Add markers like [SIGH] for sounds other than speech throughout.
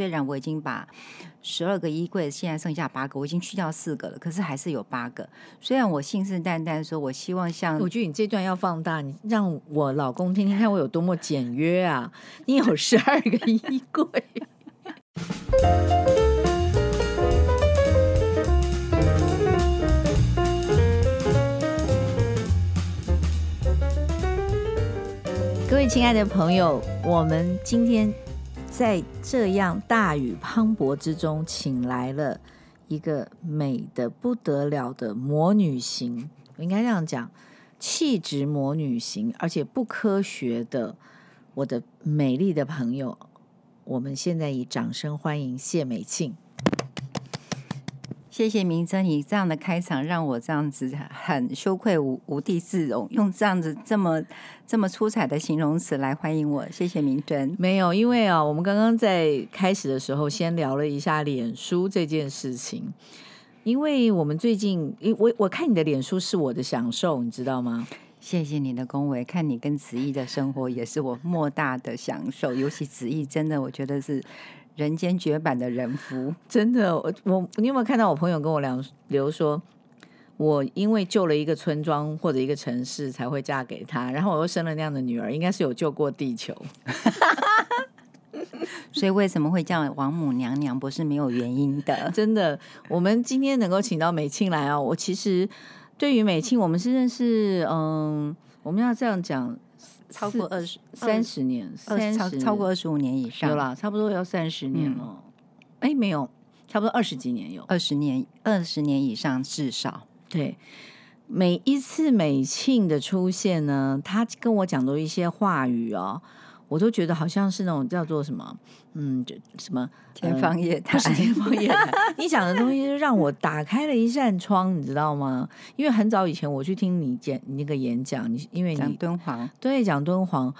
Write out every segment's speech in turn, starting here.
虽然我已经把十二个衣柜现在剩下八个，我已经去掉四个了，可是还是有八个。虽然我信誓旦旦说，我希望像……我觉得你这段要放大，你让我老公听听看我有多么简约啊！你有 [LAUGHS] 十二个衣柜。各位亲爱的朋友，我们今天在这样大雨磅礴之中，请来了一个美的不得了的魔女型，我应该这样讲，气质魔女型，而且不科学的我的美丽的朋友，我们现在以掌声欢迎谢美庆。谢谢明珍，你这样的开场让我这样子很羞愧无无地自容，用这样子这么这么出彩的形容词来欢迎我。谢谢明珍。没有，因为啊，我们刚刚在开始的时候先聊了一下脸书这件事情，因为我们最近，我我看你的脸书是我的享受，你知道吗？谢谢你的恭维，看你跟子毅的生活也是我莫大的享受，尤其子毅真的，我觉得是。人间绝版的人夫，真的，我我你有没有看到我朋友跟我聊，比如说我因为救了一个村庄或者一个城市才会嫁给他，然后我又生了那样的女儿，应该是有救过地球。[LAUGHS] 所以为什么会叫王母娘娘？不是没有原因的。[LAUGHS] 真的，我们今天能够请到美庆来哦，我其实对于美庆，我们是认识，嗯，我们要这样讲。超过二十三十年，三超超过二十五年以上，有啦，差不多要三十年了。哎、嗯，没有，差不多二十几年有，二十年，二十年以上至少。对，每一次美庆的出现呢，他跟我讲的一些话语哦。我都觉得好像是那种叫做什么，嗯，就什么天方夜谭，呃、天方夜谭。你讲的东西就让我打开了一扇窗，你知道吗？因为很早以前我去听你讲你那个演讲，你因为你讲敦煌，对，讲敦煌，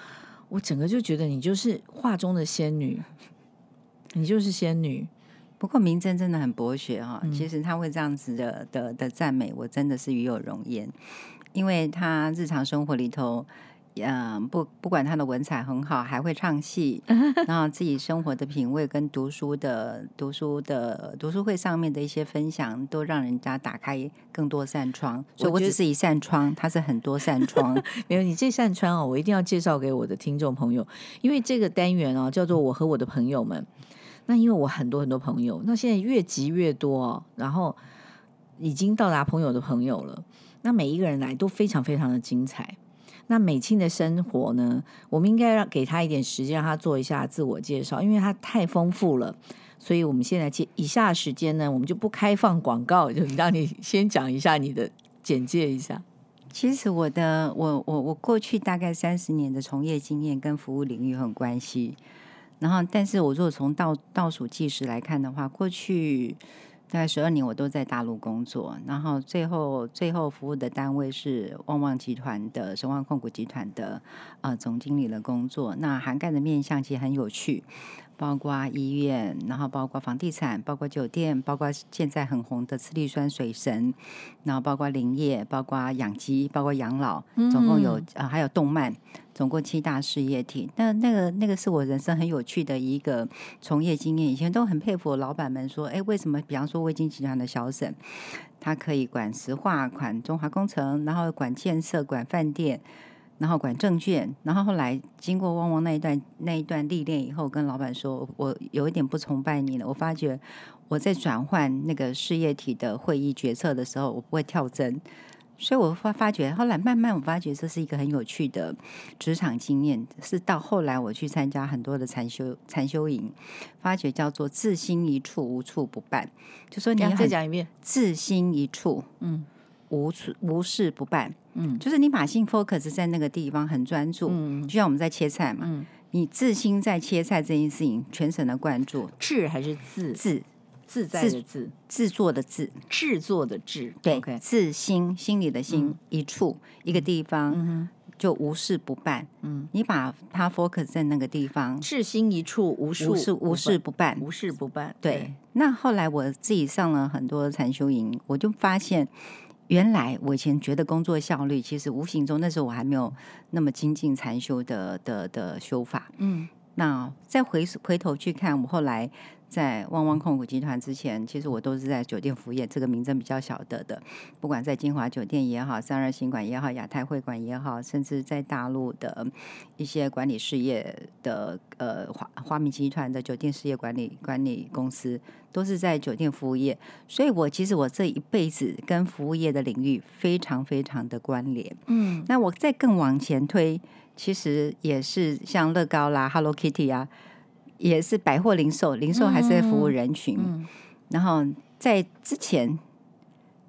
我整个就觉得你就是画中的仙女，你就是仙女。不过明真真的很博学哈、哦，嗯、其实他会这样子的的的赞美，我真的是与有荣焉，因为他日常生活里头。嗯，不，不管他的文采很好，还会唱戏，[LAUGHS] 然后自己生活的品味跟读书的、读书的、读书会上面的一些分享，都让人家打开更多扇窗。所以我只是一扇窗，它是很多扇 [LAUGHS] 窗。没有你这扇窗哦，我一定要介绍给我的听众朋友，因为这个单元哦叫做我和我的朋友们。那因为我很多很多朋友，那现在越集越多哦，然后已经到达朋友的朋友了。那每一个人来都非常非常的精彩。那美庆的生活呢？我们应该让给他一点时间，让他做一下自我介绍，因为他太丰富了。所以我们现在接以下时间呢，我们就不开放广告，就让你先讲一下你的简介一下。其实我的我我我过去大概三十年的从业经验跟服务领域很关系。然后，但是我如果从倒倒数计时来看的话，过去。大概十二年，我都在大陆工作，然后最后最后服务的单位是旺旺集团的神旺控股集团的呃总经理的工作，那涵盖的面向其实很有趣。包括医院，然后包括房地产，包括酒店，包括现在很红的次氯酸水神，然后包括林业，包括养鸡，包括养老，总共有啊、呃、还有动漫，总共七大事业体。那那个那个是我人生很有趣的一个从业经验。以前都很佩服老板们说，哎，为什么比方说威晶集团的小沈，他可以管石化、管中华工程，然后管建设、管饭店。然后管证券，然后后来经过汪汪那一段那一段历练以后，跟老板说，我有一点不崇拜你了。我发觉我在转换那个事业体的会议决策的时候，我不会跳针，所以我发发觉，后来慢慢我发觉这是一个很有趣的职场经验。是到后来我去参加很多的禅修禅修营，发觉叫做自心一处，无处不办。就说你要再讲一遍，自心一处，嗯，无处无事不办。嗯，就是你把心 focus 在那个地方，很专注。嗯，就像我们在切菜嘛，嗯，你自心在切菜这件事情，全神的关注。智还是自自自在的自制作的制制作的制，对，自心心里的心一处一个地方，就无事不办。嗯，你把它 focus 在那个地方，至心一处，无事无事不办，无事不办。对，那后来我自己上了很多禅修营，我就发现。原来我以前觉得工作效率，其实无形中那时候我还没有那么精进禅修的的的修法。嗯，那再回回头去看，我后来。在旺旺控股集团之前，其实我都是在酒店服务业，这个名称比较晓得的。不管在金华酒店也好，三二新馆也好，亚太会馆也好，甚至在大陆的一些管理事业的呃华华明集团的酒店事业管理管理公司，都是在酒店服务业。所以我其实我这一辈子跟服务业的领域非常非常的关联。嗯，那我再更往前推，其实也是像乐高啦、Hello Kitty 啊。也是百货零售，零售还是在服务人群。然后在之前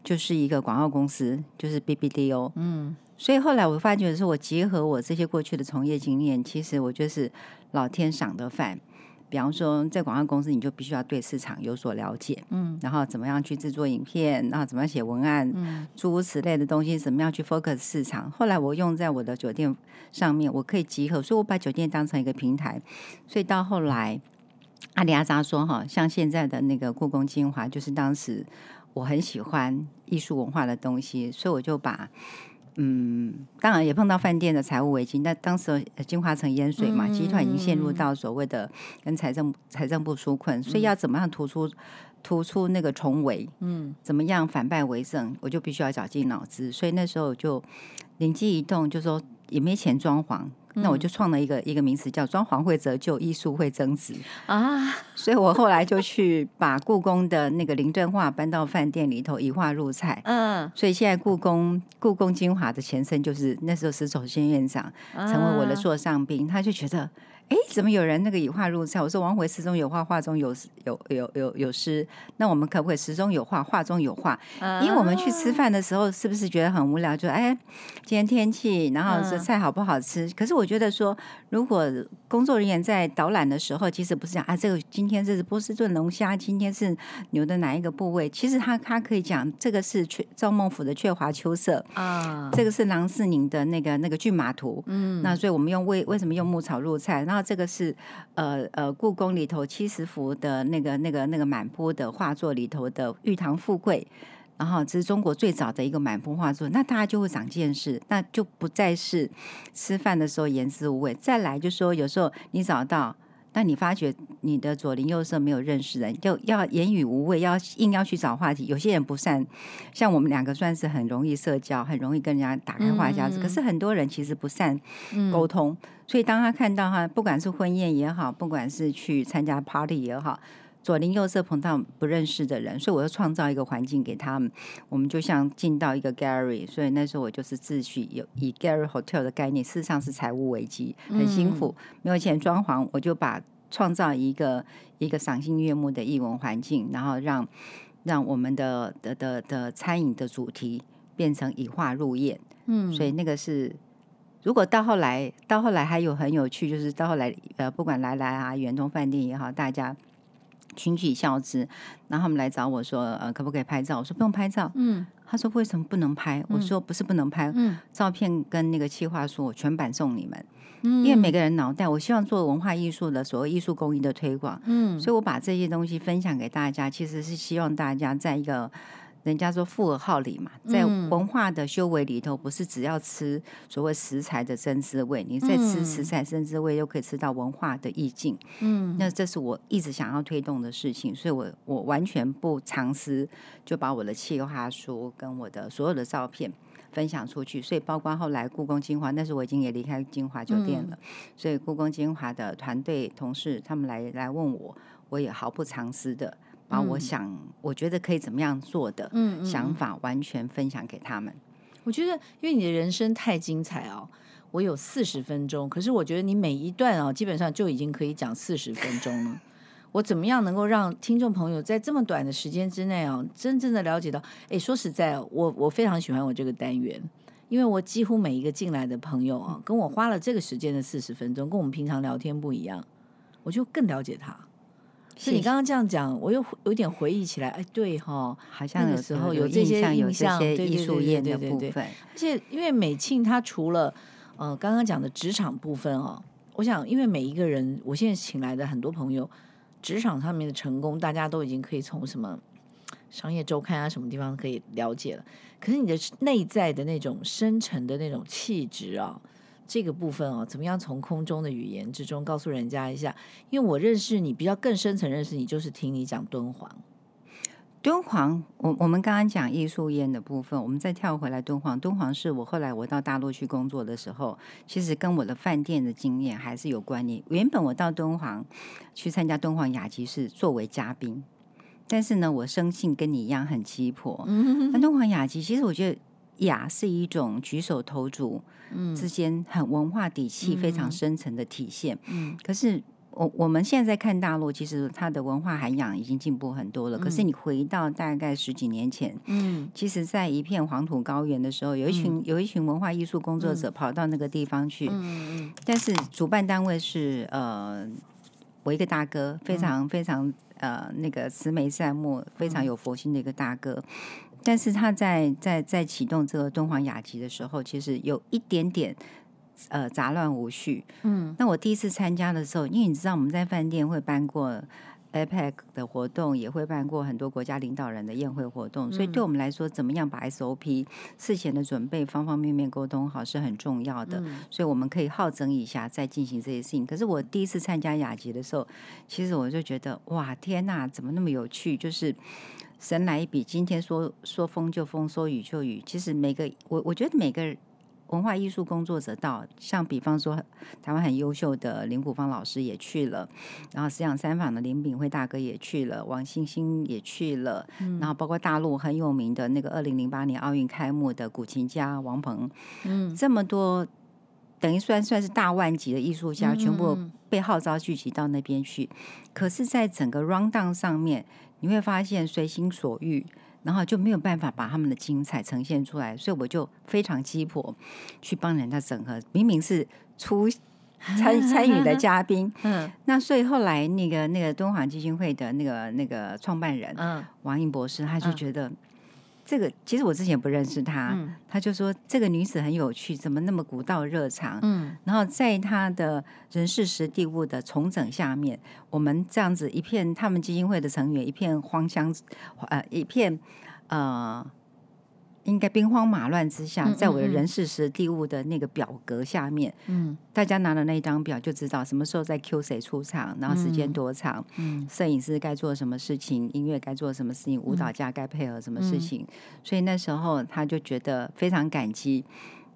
就是一个广告公司，就是 BBDO。嗯，所以后来我发觉的是，我结合我这些过去的从业经验，其实我就是老天赏的饭。比方说，在广告公司，你就必须要对市场有所了解，嗯，然后怎么样去制作影片，然后怎么样写文案，嗯，诸如此类的东西，怎么样去 focus 市场。后来我用在我的酒店上面，我可以集合，所以我把酒店当成一个平台。所以到后来，阿里阿扎说哈，像现在的那个故宫精华，就是当时我很喜欢艺术文化的东西，所以我就把。嗯，当然也碰到饭店的财务危机。那当时金华城淹水嘛，集团已经陷入到所谓的跟财政财政部纾困，所以要怎么样突出突出那个重围？嗯，怎么样反败为胜？我就必须要绞尽脑汁。所以那时候就灵机一动，就说也没钱装潢。那我就创了一个一个名词，叫“装潢会折旧，艺术会增值”啊！[LAUGHS] 所以我后来就去把故宫的那个林振画搬到饭店里头，以画入菜。嗯，所以现在故宫故宫精华的前身就是那时候石守先院长成为我的座上宾，他就觉得。哎，怎么有人那个以画入菜？我说王维诗中有画，画中有有有有有诗。那我们可不可以诗中有画，画中有画？因为我们去吃饭的时候，是不是觉得很无聊？就哎，今天天气，然后这菜好不好吃？可是我觉得说，如果工作人员在导览的时候，其实不是讲啊，这个今天这是波士顿龙虾，今天是牛的哪一个部位？其实他他可以讲，这个是雀赵孟俯的《雀华秋色》啊，这个是郎世宁的那个那个骏马图。嗯，那所以我们用为为什么用牧草入菜？然后这个是呃呃，故宫里头七十幅的那个那个那个满坡的画作里头的玉堂富贵，然后这是中国最早的一个满铺画作，那大家就会长见识，那就不再是吃饭的时候言之无味。再来就说，有时候你找到。但你发觉你的左邻右舍没有认识人，就要言语无味，要硬要去找话题。有些人不善，像我们两个算是很容易社交，很容易跟人家打开话匣子。可是很多人其实不善沟通，嗯、所以当他看到哈，不管是婚宴也好，不管是去参加 party 也好。左邻右舍碰到不认识的人，所以我要创造一个环境给他们。我们就像进到一个 gallery，所以那时候我就是自诩有以 gallery hotel 的概念，事实上是财务危机，很辛苦，没有钱装潢，我就把创造一个一个赏心悦目的艺文环境，然后让让我们的的的的餐饮的主题变成以画入宴。嗯，所以那个是，如果到后来到后来还有很有趣，就是到后来呃，不管来来啊，远东饭店也好，大家。群起效之，然后他们来找我说：“呃，可不可以拍照？”我说：“不用拍照。”嗯，他说：“为什么不能拍？”嗯、我说：“不是不能拍，嗯，照片跟那个企划书我全版送你们，嗯，因为每个人脑袋，我希望做文化艺术的所谓艺术工艺的推广，嗯，所以我把这些东西分享给大家，其实是希望大家在一个。人家说富而好礼嘛，在文化的修为里头，不是只要吃所谓食材的真滋味，你在吃食材真滋味，又可以吃到文化的意境。嗯，那这是我一直想要推动的事情，所以我我完全不藏私，就把我的企划书跟我的所有的照片分享出去。所以包括后来故宫精华，那时我已经也离开金华酒店了，所以故宫精华的团队同事他们来来问我，我也毫不藏私的。把我想，嗯、我觉得可以怎么样做的想法完全分享给他们。我觉得，因为你的人生太精彩哦，我有四十分钟，可是我觉得你每一段哦，基本上就已经可以讲四十分钟了。我怎么样能够让听众朋友在这么短的时间之内哦，真正的了解到？哎，说实在，我我非常喜欢我这个单元，因为我几乎每一个进来的朋友啊，跟我花了这个时间的四十分钟，跟我们平常聊天不一样，我就更了解他。是你刚刚这样讲，我又有点回忆起来，哎，对哈、哦，好像有时候有这些印象，有这些艺术业的部分。而且因为美庆他除了呃刚刚讲的职场部分哦，我想因为每一个人，我现在请来的很多朋友，职场上面的成功，大家都已经可以从什么商业周刊啊什么地方可以了解了。可是你的内在的那种深沉的那种气质啊，这个部分哦，怎么样从空中的语言之中告诉人家一下？因为我认识你比较更深层认识你，就是听你讲敦煌。敦煌，我我们刚刚讲艺术院的部分，我们再跳回来敦煌。敦煌是我后来我到大陆去工作的时候，其实跟我的饭店的经验还是有关联。原本我到敦煌去参加敦煌雅集是作为嘉宾，但是呢，我生性跟你一样很鸡婆。[LAUGHS] 那敦煌雅集其实我觉得雅是一种举手投足之间很文化底气非常深层的体现。嗯，可是。我我们现在在看大陆，其实它的文化涵养已经进步很多了。嗯、可是你回到大概十几年前，嗯，其实，在一片黄土高原的时候，有一群、嗯、有一群文化艺术工作者跑到那个地方去，嗯嗯，但是主办单位是呃，我一个大哥，非常非常呃那个慈眉善目、非常有佛心的一个大哥，但是他在在在启动这个敦煌雅集的时候，其实有一点点。呃，杂乱无序。嗯，那我第一次参加的时候，因为你知道我们在饭店会办过 APEC 的活动，也会办过很多国家领导人的宴会活动，所以对我们来说，怎么样把 SOP 事前的准备方方面面沟通好是很重要的。所以我们可以好整一下再进行这些事情。可是我第一次参加雅集的时候，其实我就觉得哇，天哪，怎么那么有趣？就是神来一笔，今天说说风就风，说雨就雨。其实每个我我觉得每个。文化艺术工作者到，像比方说台湾很优秀的林谷芳老师也去了，然后思想三坊的林炳辉大哥也去了，王星星也去了，嗯、然后包括大陆很有名的那个二零零八年奥运开幕的古琴家王鹏，嗯，这么多等于算算是大万级的艺术家，全部被号召聚集到那边去。可是，在整个 rundown 上面，你会发现随心所欲。然后就没有办法把他们的精彩呈现出来，所以我就非常鸡婆去帮人家整合。明明是出 [LAUGHS] 参参与的嘉宾，嗯，那所以后来那个那个敦煌基金会的那个那个创办人，嗯，王英博士，他就觉得。这个其实我之前不认识他，嗯、他就说这个女子很有趣，怎么那么古道热肠？嗯，然后在他的人事实地物的重整下面，我们这样子一片，他们基金会的成员一片荒腔，呃，一片呃。应该兵荒马乱之下，在我的人事时地物的那个表格下面，嗯，大家拿了那一张表就知道什么时候在 Q 谁出场，然后时间多长，嗯，摄影师该做什么事情，音乐该做什么事情，舞蹈家该配合什么事情，所以那时候他就觉得非常感激。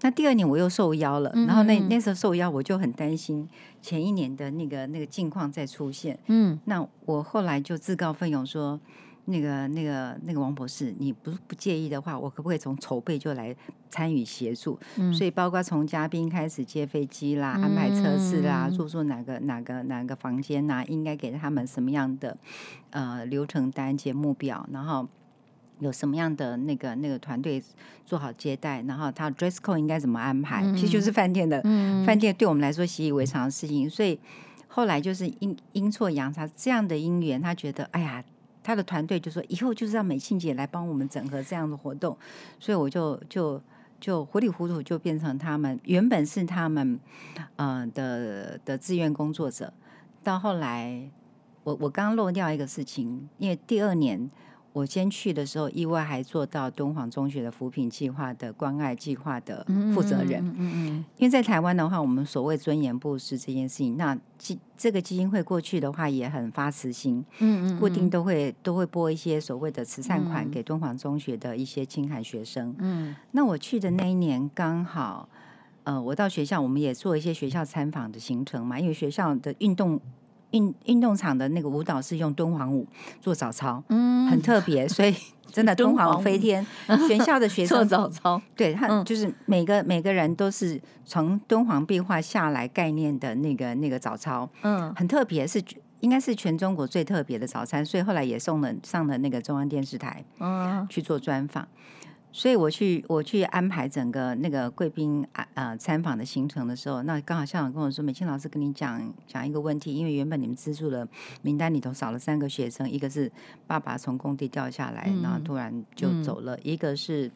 那第二年我又受邀了，然后那那时候受邀我就很担心前一年的那个那个境况再出现，嗯，那我后来就自告奋勇说。那个、那个、那个王博士，你不不介意的话，我可不可以从筹备就来参与协助？嗯、所以包括从嘉宾开始接飞机啦、安排车次啦、住宿哪个哪个哪个房间呐、啊，应该给他们什么样的呃流程单、节目表，然后有什么样的那个那个团队做好接待，然后他 dress code 应该怎么安排？嗯、其实就是饭店的，嗯、饭店对我们来说习以为常的事情。所以后来就是阴阴错阳差这样的因缘，他觉得哎呀。他的团队就说：“以后就是让美庆姐来帮我们整合这样的活动。”所以我就就就糊里糊涂就变成他们原本是他们呃的的志愿工作者。到后来，我我刚漏掉一个事情，因为第二年。我先去的时候，意外还做到敦煌中学的扶贫计划的关爱计划的负责人。嗯嗯，因为在台湾的话，我们所谓尊严布施这件事情，那基这个基金会过去的话也很发慈心。嗯嗯，固定都会都会拨一些所谓的慈善款给敦煌中学的一些青海学生。嗯，那我去的那一年刚好，呃，我到学校，我们也做一些学校参访的行程嘛，因为学校的运动。运运动场的那个舞蹈是用敦煌舞做早操，嗯，很特别，[LAUGHS] 所以真的敦煌飞天。学校的学 [LAUGHS] 生做早操，对他就是每个每个人都是从敦煌壁画下来概念的那个那个早操，嗯，很特别，是应该是全中国最特别的早餐，所以后来也送了上了那个中央电视台，嗯，去做专访。所以我去我去安排整个那个贵宾啊呃参访的行程的时候，那刚好校长跟我说：“美庆老师跟你讲讲一个问题，因为原本你们资助的名单里头少了三个学生，一个是爸爸从工地掉下来，嗯、然后突然就走了；嗯、一个是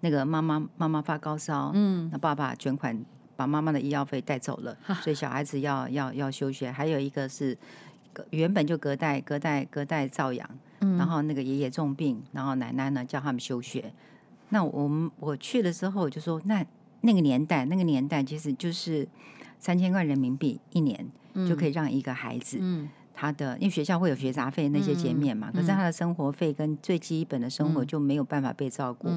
那个妈妈妈妈发高烧，嗯，那爸爸捐款把妈妈的医药费带走了，所以小孩子要要要休学；还有一个是原本就隔代隔代隔代照养。”然后那个爷爷重病，然后奶奶呢叫他们休学。那我们我去了之后我就说，那那个年代，那个年代其实就是三千块人民币一年就可以让一个孩子，嗯，他的因为学校会有学杂费那些减免嘛，可是他的生活费跟最基本的生活就没有办法被照顾，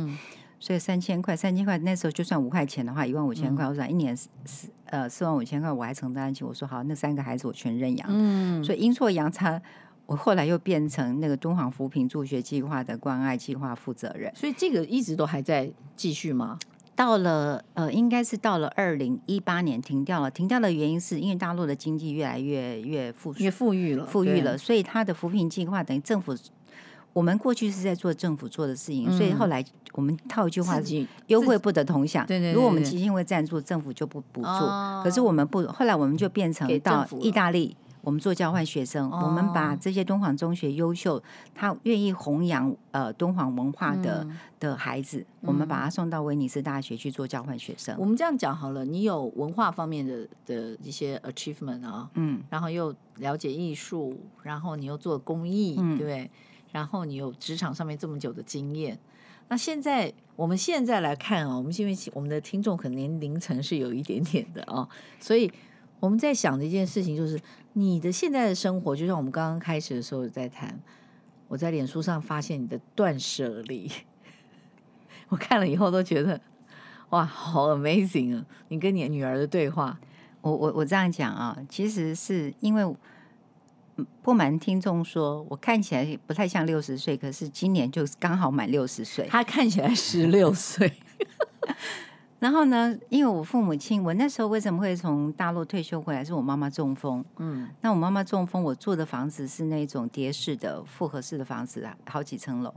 所以三千块，三千块那时候就算五块钱的话，一万五千块，我想一年四呃四万五千块我还承担得起，我说好，那三个孩子我全认养，嗯，所以阴错阳差。我后来又变成那个敦煌扶贫助学计划的关爱计划负责人，所以这个一直都还在继续吗？到了呃，应该是到了二零一八年停掉了。停掉的原因是因为大陆的经济越来越越富越富裕了，富裕了，所以他的扶贫计划等于政府。我们过去是在做政府做的事情，嗯、所以后来我们套一句话是“优惠不得同享”。对对对对，如果我们基金会赞助，政府就不补助。哦、可是我们不，后来我们就变成到意大利。我们做交换学生，哦、我们把这些敦煌中学优秀，他愿意弘扬呃敦煌文化的、嗯、的孩子，我们把他送到威尼斯大学去做交换学生。我们这样讲好了，你有文化方面的的一些 achievement 啊，嗯，然后又了解艺术，然后你又做公益，嗯、对不对？然后你有职场上面这么久的经验，那现在我们现在来看啊，我们因为我们的听众可能年龄层是有一点点的啊，所以。我们在想的一件事情就是，你的现在的生活，就像我们刚刚开始的时候在谈，我在脸书上发现你的断舍离，[LAUGHS] 我看了以后都觉得，哇，好 amazing 啊！你跟你女儿的对话，我我我这样讲啊，其实是因为不瞒听众说，我看起来不太像六十岁，可是今年就刚好满六十岁，她看起来十六岁。[LAUGHS] 然后呢，因为我父母亲，我那时候为什么会从大陆退休回来？是我妈妈中风。嗯，那我妈妈中风，我住的房子是那种叠式的复合式的房子啊，好几层楼。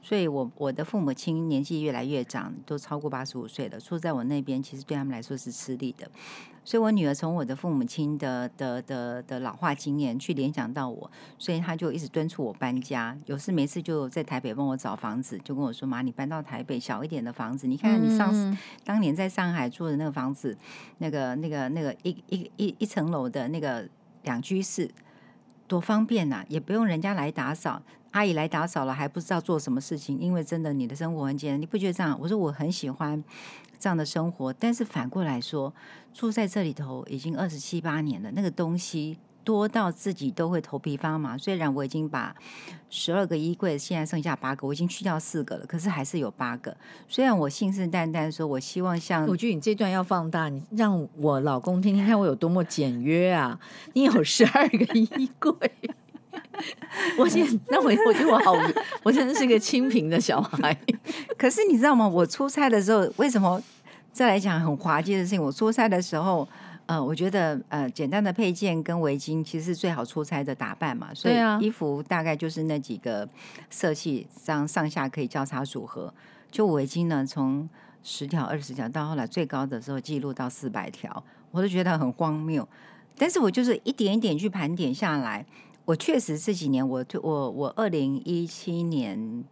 所以我我的父母亲年纪越来越长，都超过八十五岁了，住在我那边，其实对他们来说是吃力的。所以我女儿从我的父母亲的的的的老化经验去联想到我，所以她就一直敦促我搬家。有事没事就在台北帮我找房子，就跟我说：“妈，你搬到台北小一点的房子，你看看你上次当年在上海住的那个房子，那个那个那个一一一一层楼的那个两居室，多方便呐，也不用人家来打扫。”阿姨来打扫了，还不知道做什么事情，因为真的你的生活很简单，你不觉得这样？我说我很喜欢这样的生活，但是反过来说，住在这里头已经二十七八年了，那个东西多到自己都会头皮发麻。虽然我已经把十二个衣柜现在剩下八个，我已经去掉四个了，可是还是有八个。虽然我信誓旦旦说，我希望像……我觉得你这段要放大，你让我老公听听看我有多么简约啊！你有十二个衣柜。[LAUGHS] 我现在，那我我觉得我好，我真的是个清贫的小孩。[LAUGHS] 可是你知道吗？我出差的时候，为什么再来讲很滑稽的事情？我出差的时候，呃，我觉得呃，简单的配件跟围巾其实是最好出差的打扮嘛。所以衣服大概就是那几个色系，这样上下可以交叉组合。就围巾呢，从十条、二十条到后来最高的时候记录到四百条，我都觉得很荒谬。但是我就是一点一点去盘点下来。我确实这几年我，我我二零一七年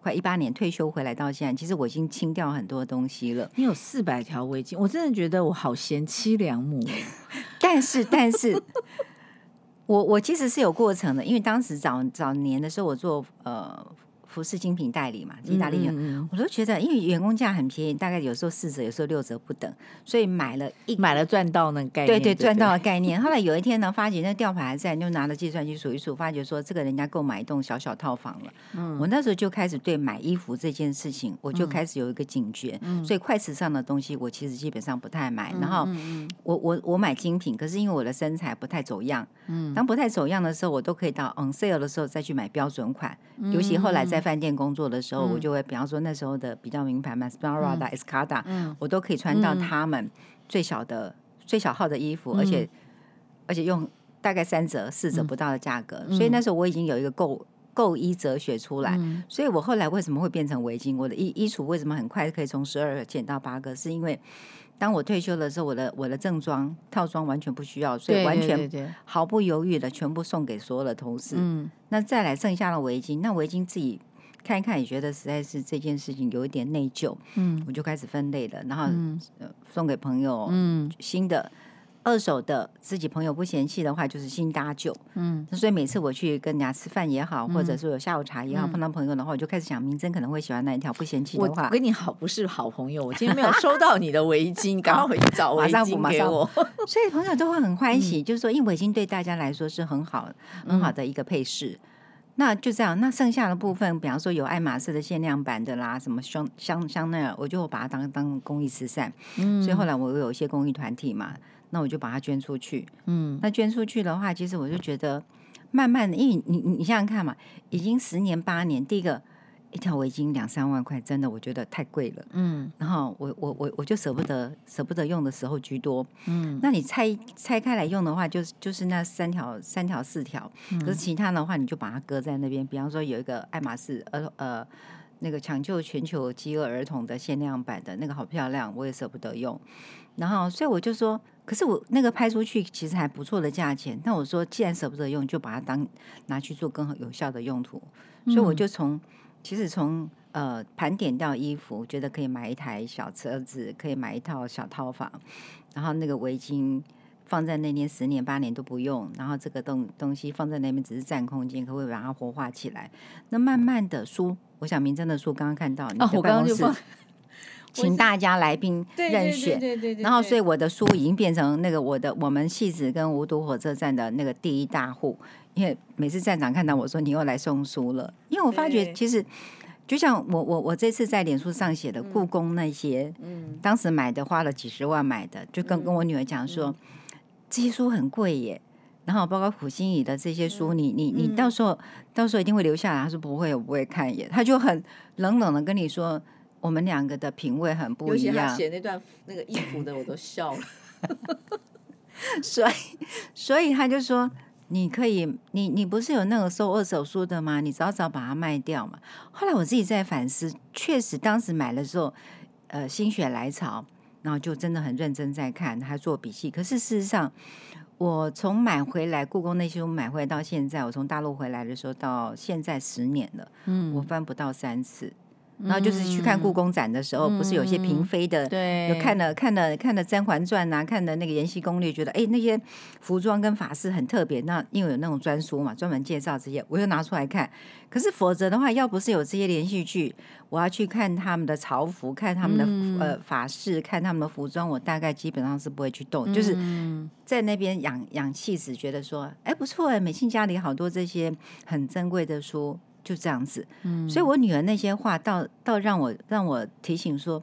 快一八年退休回来到现在，其实我已经清掉很多东西了。你有四百条围巾，我真的觉得我好贤妻良母。[LAUGHS] 但是，但是我我其实是有过程的，因为当时早早年的时候，我做呃。服饰精品代理嘛，意大利人，嗯嗯嗯，我都觉得，因为员工价很便宜，大概有时候四折，有时候六折不等，所以买了一买了赚到那个概念，对对，赚到的概念。后来有一天呢，发觉那吊牌还在，就拿着计算机数一数，发觉说这个人家购买一栋小小套房了。嗯，我那时候就开始对买衣服这件事情，我就开始有一个警觉。嗯，所以快时尚的东西，我其实基本上不太买。然后我我我买精品，可是因为我的身材不太走样，嗯，当不太走样的时候，我都可以到 on sale 的时候再去买标准款。尤其后来在饭店工作的时候，嗯、我就会，比方说那时候的比较名牌嘛，Sparada、Escada，我都可以穿到他们最小的、嗯、最小号的衣服，而且、嗯、而且用大概三折、四折不到的价格。嗯、所以那时候我已经有一个购购衣哲学出来。嗯、所以我后来为什么会变成围巾？我的衣衣橱为什么很快可以从十二减到八个？是因为当我退休的时候，我的我的正装套装完全不需要，所以完全毫不犹豫的全部送给所有的同事。嗯，那再来剩下的围巾，那围巾自己看一看，也觉得实在是这件事情有一点内疚。嗯，我就开始分类了，然后送给朋友。嗯，新的。二手的自己朋友不嫌弃的话，就是新搭旧。嗯，所以每次我去跟人家吃饭也好，或者是有下午茶也好，碰到朋友的话，我就开始想，明真可能会喜欢那一条不嫌弃的话。我跟你好不是好朋友，我今天没有收到你的围巾，[LAUGHS] 赶快回去找围巾给我。[LAUGHS] 所以朋友都会很欢喜，就是说，因为围巾对大家来说是很好很好的一个配饰。那就这样，那剩下的部分，比方说有爱马仕的限量版的啦，什么香香香奈儿，我就把它当当公益慈善。嗯，所以后来我有一些公益团体嘛，那我就把它捐出去。嗯，那捐出去的话，其实我就觉得，慢慢的，因为你你你想想看嘛，已经十年八年，第一个。一条围巾两三万块，真的我觉得太贵了。嗯，然后我我我我就舍不得舍不得用的时候居多。嗯，那你拆拆开来用的话，就是就是那三条三条四条。嗯，可是其他的话，你就把它搁在那边。比方说有一个爱马仕呃呃那个抢救全球饥饿儿童的限量版的那个好漂亮，我也舍不得用。然后所以我就说，可是我那个拍出去其实还不错的价钱。那我说既然舍不得用，就把它当拿去做更有效的用途。所以我就从。其实从呃盘点掉衣服，觉得可以买一台小车子，可以买一套小套房，然后那个围巾放在那边十年八年都不用，然后这个东东西放在那边只是占空间，可不可以把它活化起来？那慢慢的书，我想明真的书刚刚看到你的办公室，哦、请大家来宾任选，然后所以我的书已经变成那个我的我们戏子跟无毒火车站的那个第一大户。因为每次站长看到我说，你又来送书了，因为我发觉其实就像我我我这次在脸书上写的故宫那些，嗯，当时买的花了几十万买的，就跟跟我女儿讲说，这些书很贵耶，然后包括胡心怡的这些书，你你你到时候到时候一定会留下来，他说不会，我不会看一眼，他就很冷冷的跟你说，我们两个的品味很不一样。写那段那个衣服的我都笑了，[LAUGHS] 所以所以他就说。你可以，你你不是有那个收二手书的吗？你早早把它卖掉嘛。后来我自己在反思，确实当时买的时候，呃，心血来潮，然后就真的很认真在看，还做笔记。可是事实上，我从买回来故宫那些书买回来到现在，我从大陆回来的时候到现在十年了，嗯，我翻不到三次。然后就是去看故宫展的时候，嗯、不是有些嫔妃的，有看了看了看了《甄嬛传》啊，看了那个《延禧攻略》，觉得哎那些服装跟法式很特别。那因为有那种专书嘛，专门介绍这些，我又拿出来看。可是否则的话，要不是有这些连续剧，我要去看他们的朝服，看他们的、嗯、呃法式，看他们的服装，我大概基本上是不会去动，嗯、就是在那边养养气质，觉得说哎不错哎，美庆家里好多这些很珍贵的书。就这样子，嗯，所以我女儿那些话，倒倒让我让我提醒说，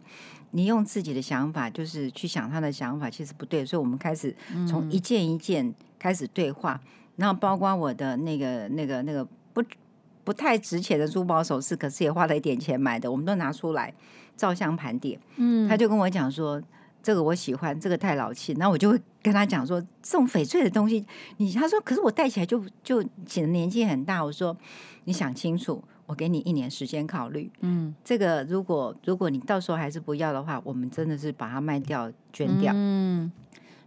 你用自己的想法，就是去想她的想法，其实不对。所以我们开始从一件一件开始对话，嗯、然后包括我的那个那个那个不不太值钱的珠宝首饰，可是也花了一点钱买的，我们都拿出来照相盘点。嗯，他就跟我讲说。这个我喜欢，这个太老气，然后我就会跟他讲说，这种翡翠的东西，你他说，可是我戴起来就就显得年纪很大。我说，你想清楚，我给你一年时间考虑。嗯，这个如果如果你到时候还是不要的话，我们真的是把它卖掉捐掉。嗯，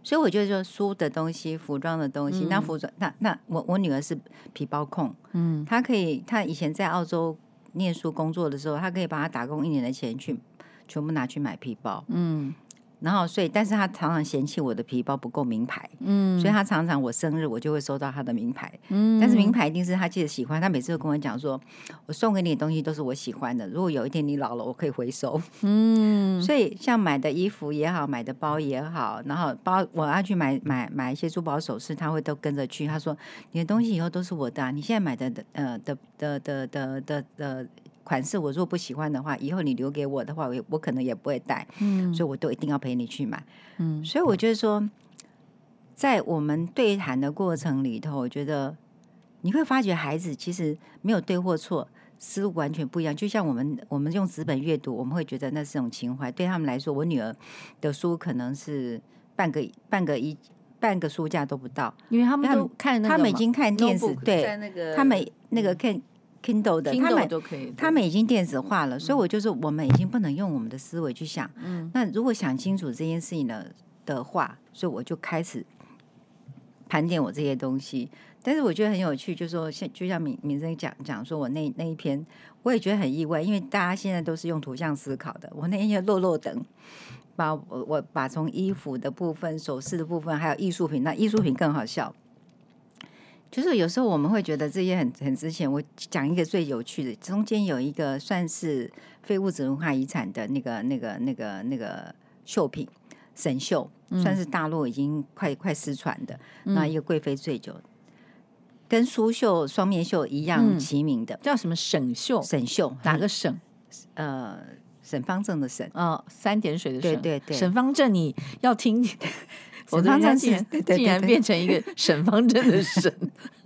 所以我觉得说书的东西、服装的东西，嗯、那服装那那我我女儿是皮包控，嗯，她可以，她以前在澳洲念书工作的时候，她可以把她打工一年的钱去全部拿去买皮包，嗯。然后，所以，但是他常常嫌弃我的皮包不够名牌，嗯，所以他常常我生日我就会收到他的名牌，嗯，但是名。牌一定是他记得喜欢，他每次都跟我讲说，我送给你的东西都是我喜欢的，如果有一天你老了，我可以回收，嗯，所以像买的衣服也好，买的包也好，然后包我要去买买买一些珠宝首饰，他会都跟着去，他说你的东西以后都是我的啊，你现在买的呃的的的的的的。款式我如果不喜欢的话，以后你留给我的话，我我可能也不会带，嗯，所以我都一定要陪你去买，嗯，所以我觉得说，在我们对谈的过程里头，我觉得你会发觉孩子其实没有对或错，思路完全不一样。就像我们我们用纸本阅读，我们会觉得那是种情怀，对他们来说，我女儿的书可能是半个半个一半个书架都不到，因为他们都看，他们已经看电视，对，那个、他们那个看。Kindle 的，他们都可以，他们已经电子化了，所以我就是，我们已经不能用我们的思维去想。嗯，那如果想清楚这件事情的的话，所以我就开始盘点我这些东西。但是我觉得很有趣，就是说，像就像敏敏生讲讲说，我那那一篇，我也觉得很意外，因为大家现在都是用图像思考的。我那天就落落等，把我我把从衣服的部分、首饰的部分，还有艺术品，那艺术品更好笑。就是有时候我们会觉得这些很很值钱。我讲一个最有趣的，中间有一个算是非物质文化遗产的那个、那个、那个、那个绣品，沈绣，算是大陆已经快快失传的。嗯、那一个贵妃醉酒，跟苏绣双面绣一样齐名的，嗯、叫什么沈绣？沈绣哪个沈？[LAUGHS] 呃，沈方正的沈，哦，三点水的沈。对对对，沈方正，你要听。沈方正竟然竟然变成一个沈方正的沈，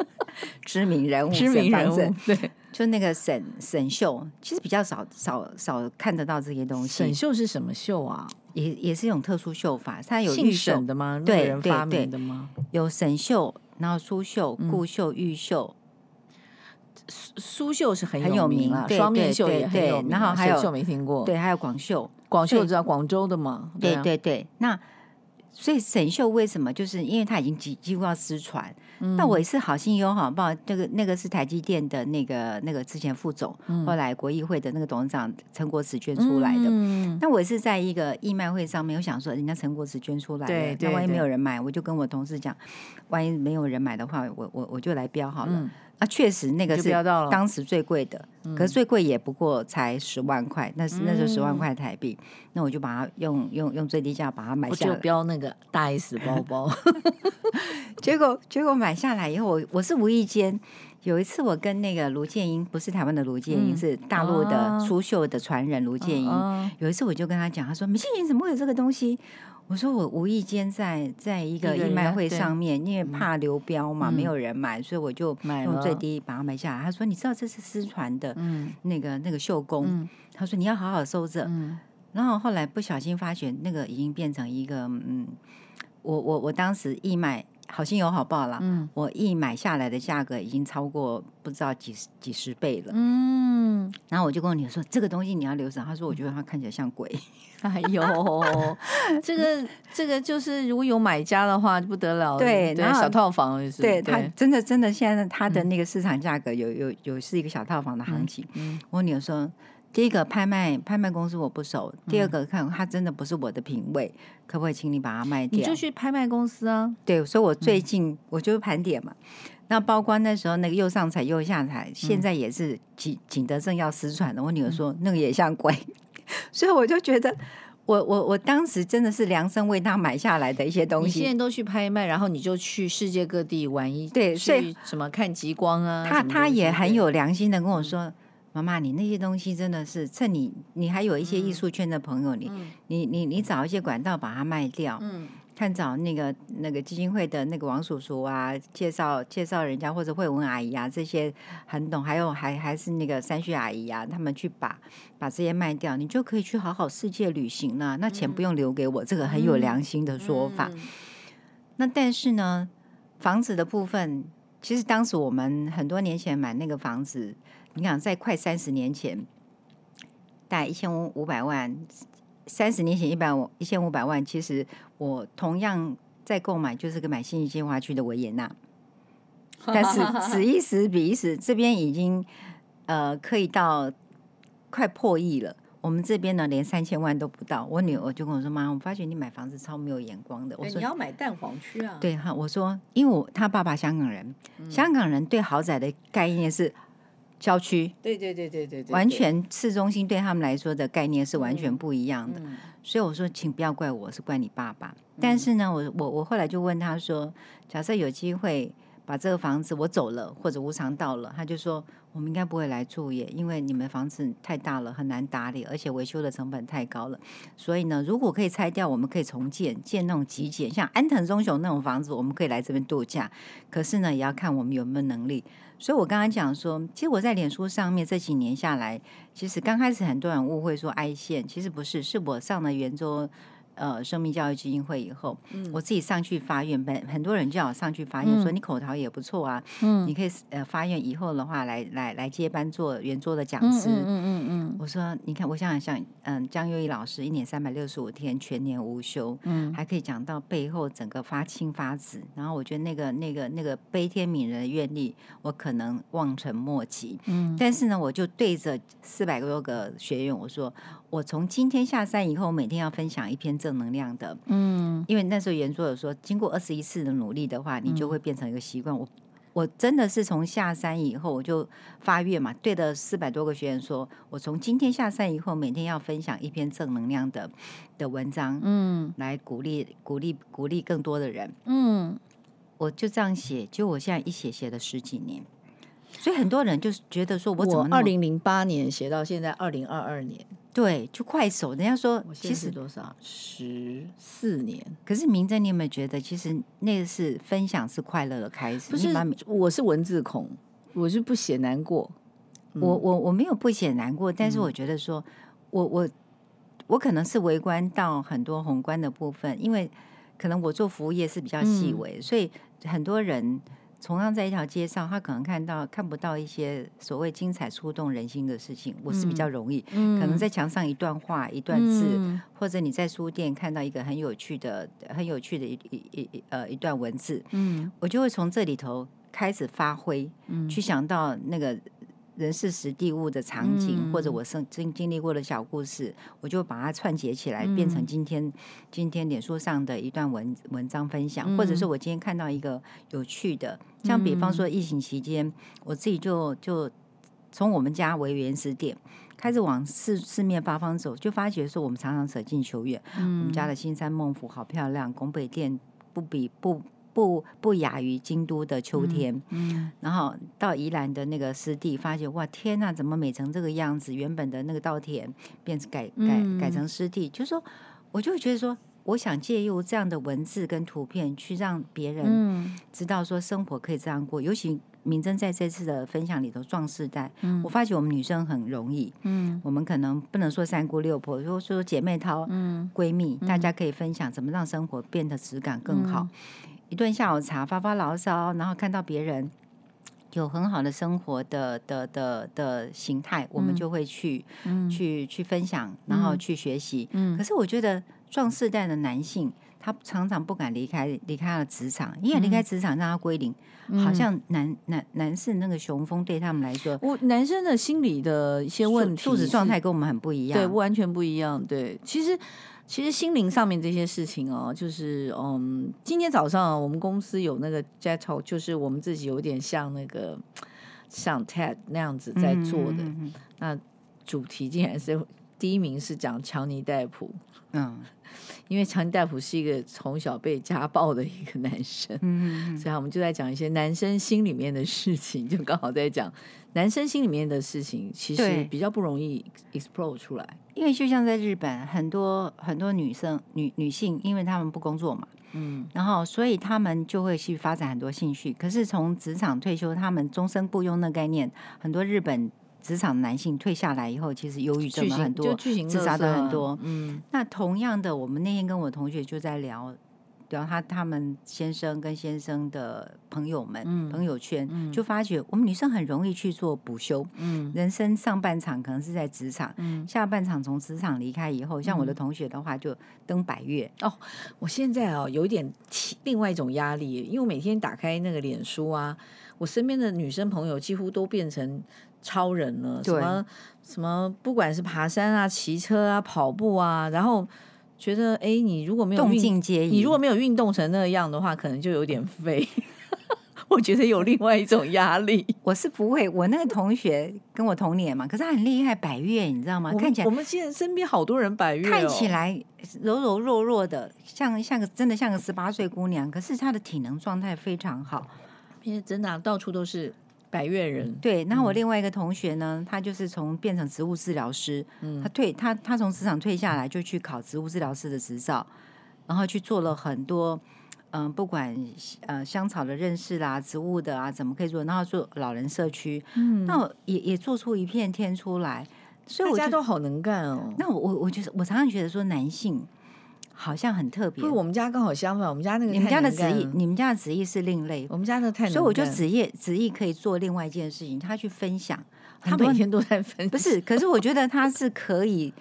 [LAUGHS] 知名人物，知名人物，对，就那个沈沈秀，其实比较少少少看得到这些东西。沈秀是什么秀啊？也也是一种特殊绣法，它有姓沈的吗？对，人发明的吗？有沈秀，然后苏绣、顾绣、玉绣。苏绣是很有名啊，双面绣也很有名。然后还有绣没听过，对，还有广绣，广绣知道广州的嘛？对对对，那。所以沈秀为什么？就是因为他已经几几乎要失传。那、嗯、我也是好心有好报，那个那个是台积电的那个那个之前副总，嗯、后来国议会的那个董事长陈国慈捐出来的。嗯、那我也是在一个义卖会上面，我想说人家陈国慈捐出来的，那万一没有人买，我就跟我同事讲，万一没有人买的话，我我我就来标好了。嗯啊，确实那个是当时最贵的，可是最贵也不过才十万块，那是那就十万块台币，那我就把它用用用最低价把它买下来。我就标那个大 S 包包 [LAUGHS] [LAUGHS] 结果结果买下来以后，我我是无意间有一次我跟那个卢建英，不是台湾的卢建英，是大陆的苏绣的传人卢建英。有一次我就跟他讲，他说：“米信，你怎么会有这个东西？”我说我无意间在在一个义卖会上面，因为怕流标嘛，没有人买，所以我就用最低把它买下来。他说：“你知道这是失传的，那个那个绣工。”他说：“你要好好收着。”然后后来不小心发觉，那个已经变成一个嗯，我我我当时义卖。好心有好报啦！嗯，我义买下来的价格已经超过不知道几十几十倍了。嗯，然后我就跟我女儿说：“这个东西你要留着。”她说：“我觉得它看起来像鬼。” [LAUGHS] [LAUGHS] 哎呦，这个这个就是如果有买家的话不得了。对，然后小套房就是对它真的真的现在它的那个市场价格有有有是一个小套房的行情。嗯，我女儿说。第一个拍卖拍卖公司我不熟，第二个看它真的不是我的品味，嗯、可不可以请你把它卖掉？你就去拍卖公司啊。对，所以我最近、嗯、我就盘点嘛，那包括那时候那个又上彩又下彩，现在也是景景德镇要失传的。我女儿说、嗯、那个也像鬼，所以我就觉得我我我当时真的是量身为他买下来的一些东西。你现在都去拍卖，然后你就去世界各地玩一对，所以什么看极光啊？他他也很有良心的跟我说。嗯妈妈，你那些东西真的是趁你，你还有一些艺术圈的朋友，嗯、你，你，你，你找一些管道把它卖掉。嗯，看找那个那个基金会的那个王叔叔啊，介绍介绍人家或者慧文阿姨啊，这些很懂，还有还还是那个三旭阿姨啊，他们去把把这些卖掉，你就可以去好好世界旅行了。那钱不用留给我，嗯、这个很有良心的说法。那但是呢，房子的部分，其实当时我们很多年前买那个房子。你想在快三十年前，大概一千五五百万，三十年前一百五一千五百万，其实我同样在购买，就是个买新义计划区的维也纳，[LAUGHS] 但是此一时彼一时，这边已经呃可以到快破亿了。我们这边呢，连三千万都不到。我女儿就跟我说：“妈，我发觉你买房子超没有眼光的。”我说：“你要买蛋黄区啊？”对哈，我说：“因为我他爸爸香港人，嗯、香港人对豪宅的概念是。”郊区，对对对对对对，完全市中心对他们来说的概念是完全不一样的。嗯嗯、所以我说，请不要怪我，是怪你爸爸。嗯、但是呢，我我我后来就问他说，假设有机会把这个房子我走了或者无偿到了，他就说我们应该不会来住耶，因为你们房子太大了，很难打理，而且维修的成本太高了。所以呢，如果可以拆掉，我们可以重建，建那种极简，像安藤忠雄那种房子，我们可以来这边度假。可是呢，也要看我们有没有能力。所以，我刚刚讲说，其实我在脸书上面这几年下来，其实刚开始很多人误会说爱线，其实不是，是我上了圆桌。呃，生命教育基金会以后，嗯、我自己上去发愿，本很多人叫我上去发愿，嗯、说你口条也不错啊，嗯、你可以呃发愿以后的话来来来接班做圆桌的讲师。嗯嗯嗯，我说你看，我想想像嗯江幼仪老师，一年三百六十五天全年无休，嗯，还可以讲到背后整个发青发紫，然后我觉得那个那个那个悲天悯人的愿力，我可能望尘莫及。嗯，但是呢，我就对着四百多个学员我说，我从今天下山以后，每天要分享一篇。正能量的。嗯，因为那时候原作有说，经过二十一次的努力的话，你就会变成一个习惯。我我真的是从下山以后，我就发愿嘛，对着四百多个学员说，我从今天下山以后，每天要分享一篇正能量的的文章，嗯，来鼓励鼓励鼓励更多的人。嗯，我就这样写，就我现在一写写了十几年。所以很多人就是觉得说，我怎么二零零八年写到现在二零二二年，对，就快手。人家说，其实多少十四年。可是明真，你有没有觉得，其实那个是分享是快乐的开始？不是，我是文字控，我是不写难过。嗯、我我我没有不写难过，但是我觉得说，我我我可能是围观到很多宏观的部分，因为可能我做服务业是比较细微，嗯、所以很多人。同样在一条街上，他可能看到看不到一些所谓精彩触动人心的事情。我是比较容易，嗯、可能在墙上一段话、一段字，嗯、或者你在书店看到一个很有趣的、很有趣的一一一呃一段文字，嗯，我就会从这里头开始发挥，嗯、去想到那个。人事时地物的场景，嗯、或者我生经经历过的小故事，我就把它串结起来，嗯、变成今天今天脸书上的一段文文章分享，嗯、或者是我今天看到一个有趣的，像比方说疫情期间，嗯、我自己就就从我们家为原始点，开始往四四面八方走，就发觉说我们常常舍近求远，嗯、我们家的新山孟府好漂亮，拱北店不比不。不不亚于京都的秋天，嗯。嗯、然后到宜兰的那个湿地，发现哇天呐，怎么美成这个样子？原本的那个稻田变成改改改成湿地，就是说，我就觉得说，我想借由这样的文字跟图片，去让别人知道说生活可以这样过。尤其明真在这次的分享里头，壮士代，嗯、我发觉我们女生很容易，嗯、我们可能不能说三姑六婆，说说姐妹淘、嗯、闺蜜，大家可以分享怎么让生活变得质感更好。嗯一顿下午茶，发发牢骚，然后看到别人有很好的生活的的的的形态，嗯、我们就会去、嗯、去去分享，然后去学习。嗯、可是我觉得壮世代的男性，他常常不敢离开离开他的职场，因为离开职场让他归零，嗯、好像男男男士那个雄风对他们来说，我男生的心理的一些问题素质状态跟我们很不一样，对，完全不一样。对，其实。其实心灵上面这些事情哦，就是嗯，今天早上我们公司有那个 Jet Talk，就是我们自己有点像那个像 TED 那样子在做的。那主题竟然是第一名是讲强尼戴普，嗯，[LAUGHS] 因为强尼戴普是一个从小被家暴的一个男生，嗯 [LAUGHS] 所以我们就在讲一些男生心里面的事情，就刚好在讲。男生心里面的事情，其实比较不容易 explore 出来，因为就像在日本，很多很多女生女女性，因为她们不工作嘛，嗯，然后所以她们就会去发展很多兴趣。可是从职场退休，他们终身雇佣的概念，很多日本职场男性退下来以后，其实忧郁症很多，自杀的很多。嗯，那同样的，我们那天跟我同学就在聊。然后他他们先生跟先生的朋友们、嗯、朋友圈，就发觉我们女生很容易去做补休。嗯、人生上半场可能是在职场，嗯、下半场从职场离开以后，像我的同学的话，就登百岳。哦，我现在哦有一点另外一种压力，因为我每天打开那个脸书啊，我身边的女生朋友几乎都变成超人了，什么什么，不管是爬山啊、骑车啊、跑步啊，然后。觉得哎，你如果没有运，你如果没有运动成那样的话，可能就有点废。[LAUGHS] 我觉得有另外一种压力。我是不会，我那个同学跟我同年嘛，可是他很厉害，百岳，你知道吗？看起来我们现在身边好多人百岳，看起来柔柔弱弱的，像像个真的像个十八岁姑娘，可是她的体能状态非常好，因为真的到处都是。百岳人对，那我另外一个同学呢，嗯、他就是从变成植物治疗师，嗯、他退他他从职场退下来，就去考植物治疗师的执照，然后去做了很多，嗯，不管呃香草的认识啦，植物的啊，怎么可以做，然后做老人社区，嗯，那我也也做出一片天出来，所以我大家都好能干哦。那我我我觉得我常常觉得说男性。好像很特别，不，我们家刚好相反，我们家那个你们家的职业，你们家的职业是另类，我们家那个太，所以我就职业职业可以做另外一件事情，他去分享，他每天都在分享，不是？可是我觉得他是可以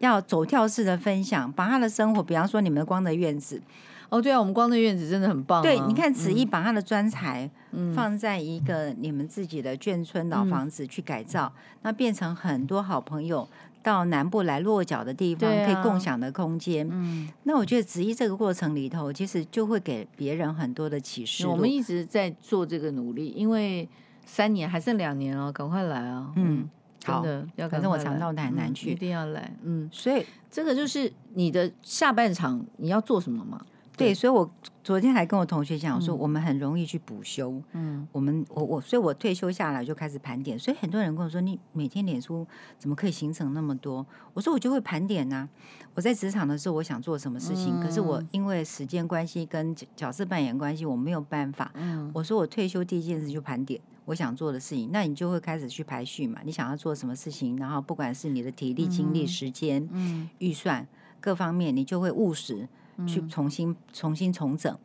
要走跳式的分享，把他的生活，比方说你们光的院子，哦，对啊，我们光的院子真的很棒、啊。对，你看子毅把他的专材放在一个你们自己的眷村老房子去改造，嗯、那变成很多好朋友到南部来落脚的地方，可以共享的空间。嗯，那我觉得直译这个过程里头，其实就会给别人很多的启示。我们一直在做这个努力，因为三年还剩两年哦，赶快来啊！嗯，好的要，反正我常到台南去、嗯，一定要来。嗯，所以这个就是你的下半场你要做什么吗？对，所以我昨天还跟我同学讲说，我们很容易去补休。嗯，我们我我，所以我退休下来就开始盘点。所以很多人跟我说，你每天脸书怎么可以形成那么多？我说我就会盘点呐、啊。我在职场的时候，我想做什么事情，可是我因为时间关系跟角色扮演关系，我没有办法。嗯，我说我退休第一件事就盘点我想做的事情，那你就会开始去排序嘛。你想要做什么事情，然后不管是你的体力、精力、时间、嗯、预算各方面，你就会务实。去重新重新重整，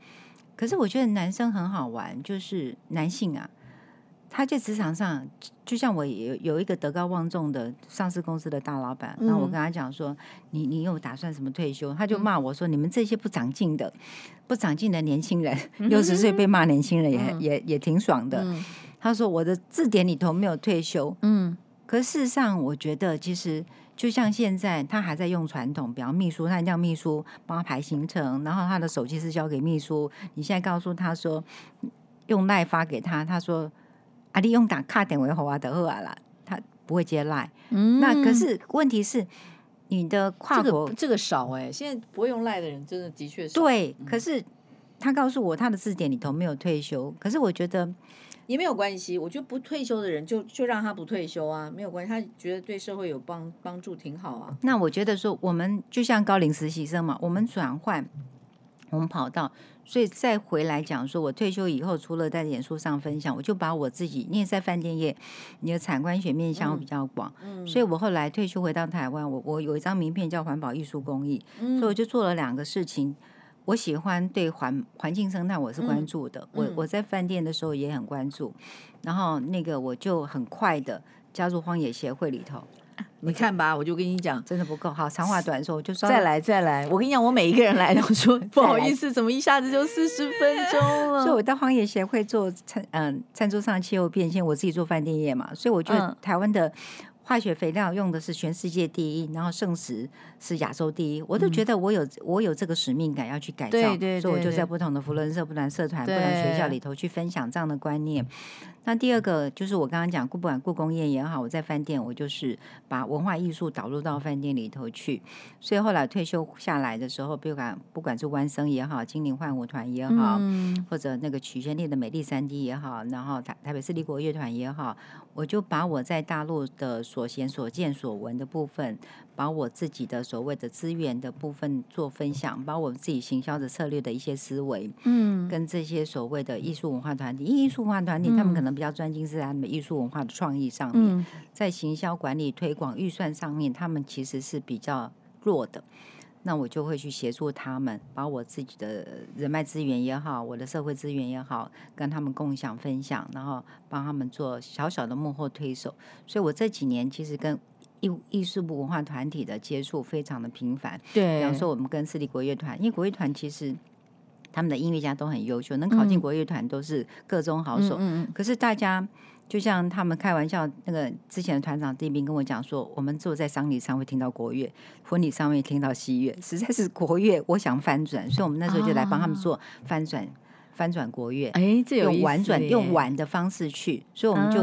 可是我觉得男生很好玩，就是男性啊，他在职场上，就像我有有一个德高望重的上市公司的大老板，那我跟他讲说，你你有打算什么退休？他就骂我说，你们这些不长进的、不长进的年轻人，六十岁被骂年轻人也也也挺爽的。他说我的字典里头没有退休，嗯，可事实上我觉得其实。就像现在，他还在用传统，比方秘书，他叫秘书帮他排行程，然后他的手机是交给秘书。你现在告诉他说，用赖发给他，他说啊，你用打卡点为好啊，得后来了，他不会接赖。嗯，那可是问题是，你的跨国、这个、这个少哎、欸，现在不会用赖的人真的的确是。对，可是他告诉我，他的字典里头没有退休，可是我觉得。也没有关系，我觉得不退休的人就就让他不退休啊，没有关系，他觉得对社会有帮帮助挺好啊。那我觉得说，我们就像高龄实习生嘛，我们转换，我们跑道，所以再回来讲说，我退休以后，除了在演说上分享，我就把我自己，你也在饭店业，你的产官学面向会比较广，嗯，所以我后来退休回到台湾，我我有一张名片叫环保艺术公益，嗯，所以我就做了两个事情。我喜欢对环环境生态我是关注的，嗯、我我在饭店的时候也很关注，然后那个我就很快的加入荒野协会里头。你看吧，我就跟你讲，真的不够好。长话短说，我就说再来再来。我跟你讲，我每一个人来都说 [LAUGHS] 不好意思，怎么一下子就四十分钟了？[LAUGHS] 所以我到荒野协会做餐嗯餐桌上气候变迁，我自己做饭店业嘛，所以我觉得台湾的。化学肥料用的是全世界第一，然后圣石是亚洲第一，我都觉得我有我有这个使命感要去改造，对对对对，所以我就在不同的福伦社、不同社团、不同学校里头去分享这样的观念。那第二个就是我刚刚讲，不管故宫宴也好，我在饭店，我就是把文化艺术导入到饭店里头去。所以后来退休下来的时候，不管不管是湾生也好，金陵幻舞团也好，嗯、或者那个曲筱灾的美丽三 D 也好，然后台台北市立国乐团也好，我就把我在大陆的所见所见所闻的部分，把我自己的所谓的资源的部分做分享，把我自己行销的策略的一些思维，嗯，跟这些所谓的艺术文化团体，艺术文化团体他们可能。比较专精是在他们艺术文化的创意上面，在行销管理推广预算上面，他们其实是比较弱的。那我就会去协助他们，把我自己的人脉资源也好，我的社会资源也好，跟他们共享分享，然后帮他们做小小的幕后推手。所以我这几年其实跟艺艺术部文化团体的接触非常的频繁。对，比方说我们跟私立国乐团，因为国乐团其实。他们的音乐家都很优秀，能考进国乐团都是各中好手。嗯嗯嗯、可是大家就像他们开玩笑，那个之前的团长丁斌跟我讲说，我们坐在丧礼上会听到国乐，婚礼上面听到西乐，实在是国乐，我想翻转，所以我们那时候就来帮他们做翻转。啊翻转国乐，哎，这有用婉转用玩的方式去，所以我们就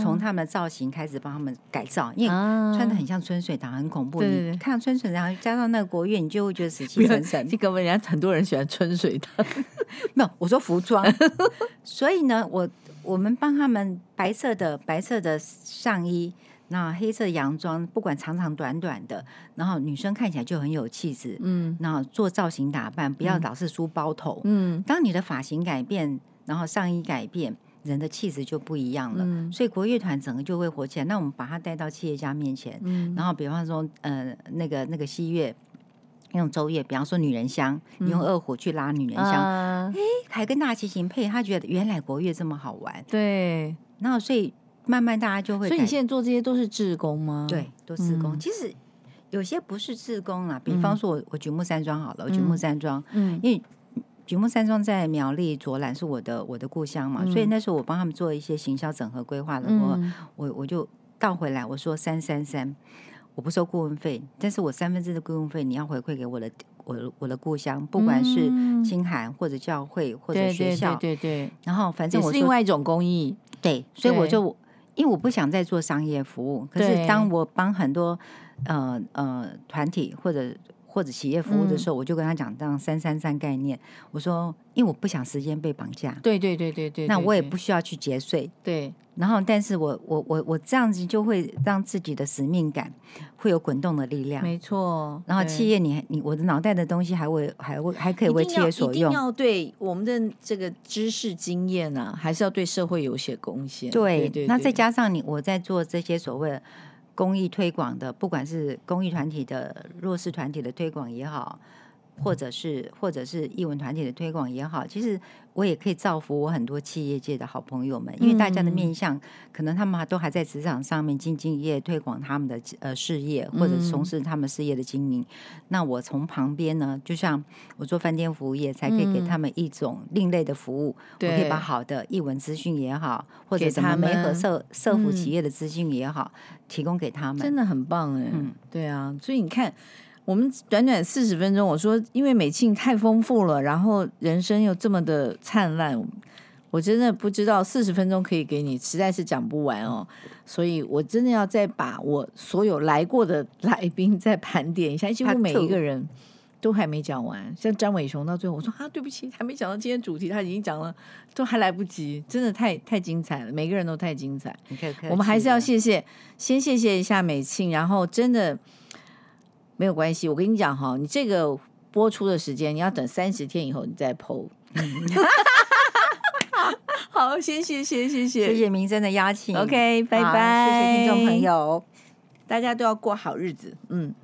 从他们的造型开始帮他们改造，因为穿的很像春水堂，很恐怖。你看到春水堂加上那个国乐，你就会觉得死气沉沉。这个人家很多人喜欢春水堂，[LAUGHS] 没有，我说服装。[LAUGHS] 所以呢，我我们帮他们白色的白色的上衣。那黑色洋装，不管长长短短的，然后女生看起来就很有气质。嗯，然后做造型打扮，不要老是梳包头。嗯，当你的发型改变，然后上衣改变，人的气质就不一样了。嗯，所以国乐团整个就会火起来。那我们把它带到企业家面前。嗯，然后比方说，呃，那个那个西乐用周乐，比方说女人香，你用二胡去拉女人香，哎、嗯，还跟大提琴配，他觉得原来国乐这么好玩。对，然后所以。慢慢大家就会，所以你现在做这些都是自工吗？对，都自工。嗯、其实有些不是自工啦，比方说我我举木山庄好了，我举木山庄，嗯，因为举木山庄在苗栗卓兰是我的我的故乡嘛，嗯、所以那时候我帮他们做一些行销整合规划的时候，嗯、我我就倒回来我说三三三，我不收顾问费，但是我三分之的顾问费你要回馈给我的我我的故乡，不管是清寒或者教会或者学校，对对，对对。然后反正我是另外一种公益，对，所以我就因为我不想再做商业服务，可是当我帮很多呃呃团体或者。或者企业服务的时候，嗯、我就跟他讲这样三三三概念。我说，因为我不想时间被绑架。对对对对对。那我也不需要去节税。对。然后，但是我我我我这样子就会让自己的使命感会有滚动的力量。没错。然后企业你，你你我的脑袋的东西还会还会还可以为企业所用。一定要对我们的这个知识经验啊，还是要对社会有些贡献。对，对，对，对。那再加上你我在做这些所谓。公益推广的，不管是公益团体的弱势团体的推广也好，或者是或者是艺文团体的推广也好，其实我也可以造福我很多企业界的好朋友们，因为大家的面向可能他们都还在职场上面兢兢业业推广他们的呃事业，或者从事他们事业的经营。那我从旁边呢，就像我做饭店服务业，才可以给他们一种另类的服务。我可以把好的艺文资讯也好，或者什么媒合社社服企业的资讯也好，提供给他们，真的很棒哎。嗯，对啊，所以你看。我们短短四十分钟，我说因为美庆太丰富了，然后人生又这么的灿烂，我真的不知道四十分钟可以给你，实在是讲不完哦。所以我真的要再把我所有来过的 [LAUGHS] 来宾再盘点一下，几乎每一个人都还没讲完。像张伟雄到最后，我说啊，对不起，还没讲到今天主题，他已经讲了，都还来不及，真的太太精彩了，每个人都太精彩。我们还是要谢谢，先谢谢一下美庆，然后真的。没有关系，我跟你讲哈，你这个播出的时间，你要等三十天以后你再 PO。[LAUGHS] 好，谢谢，谢谢，谢谢，谢谢明真的邀请。OK，拜拜，谢谢听众朋友，大家都要过好日子。嗯。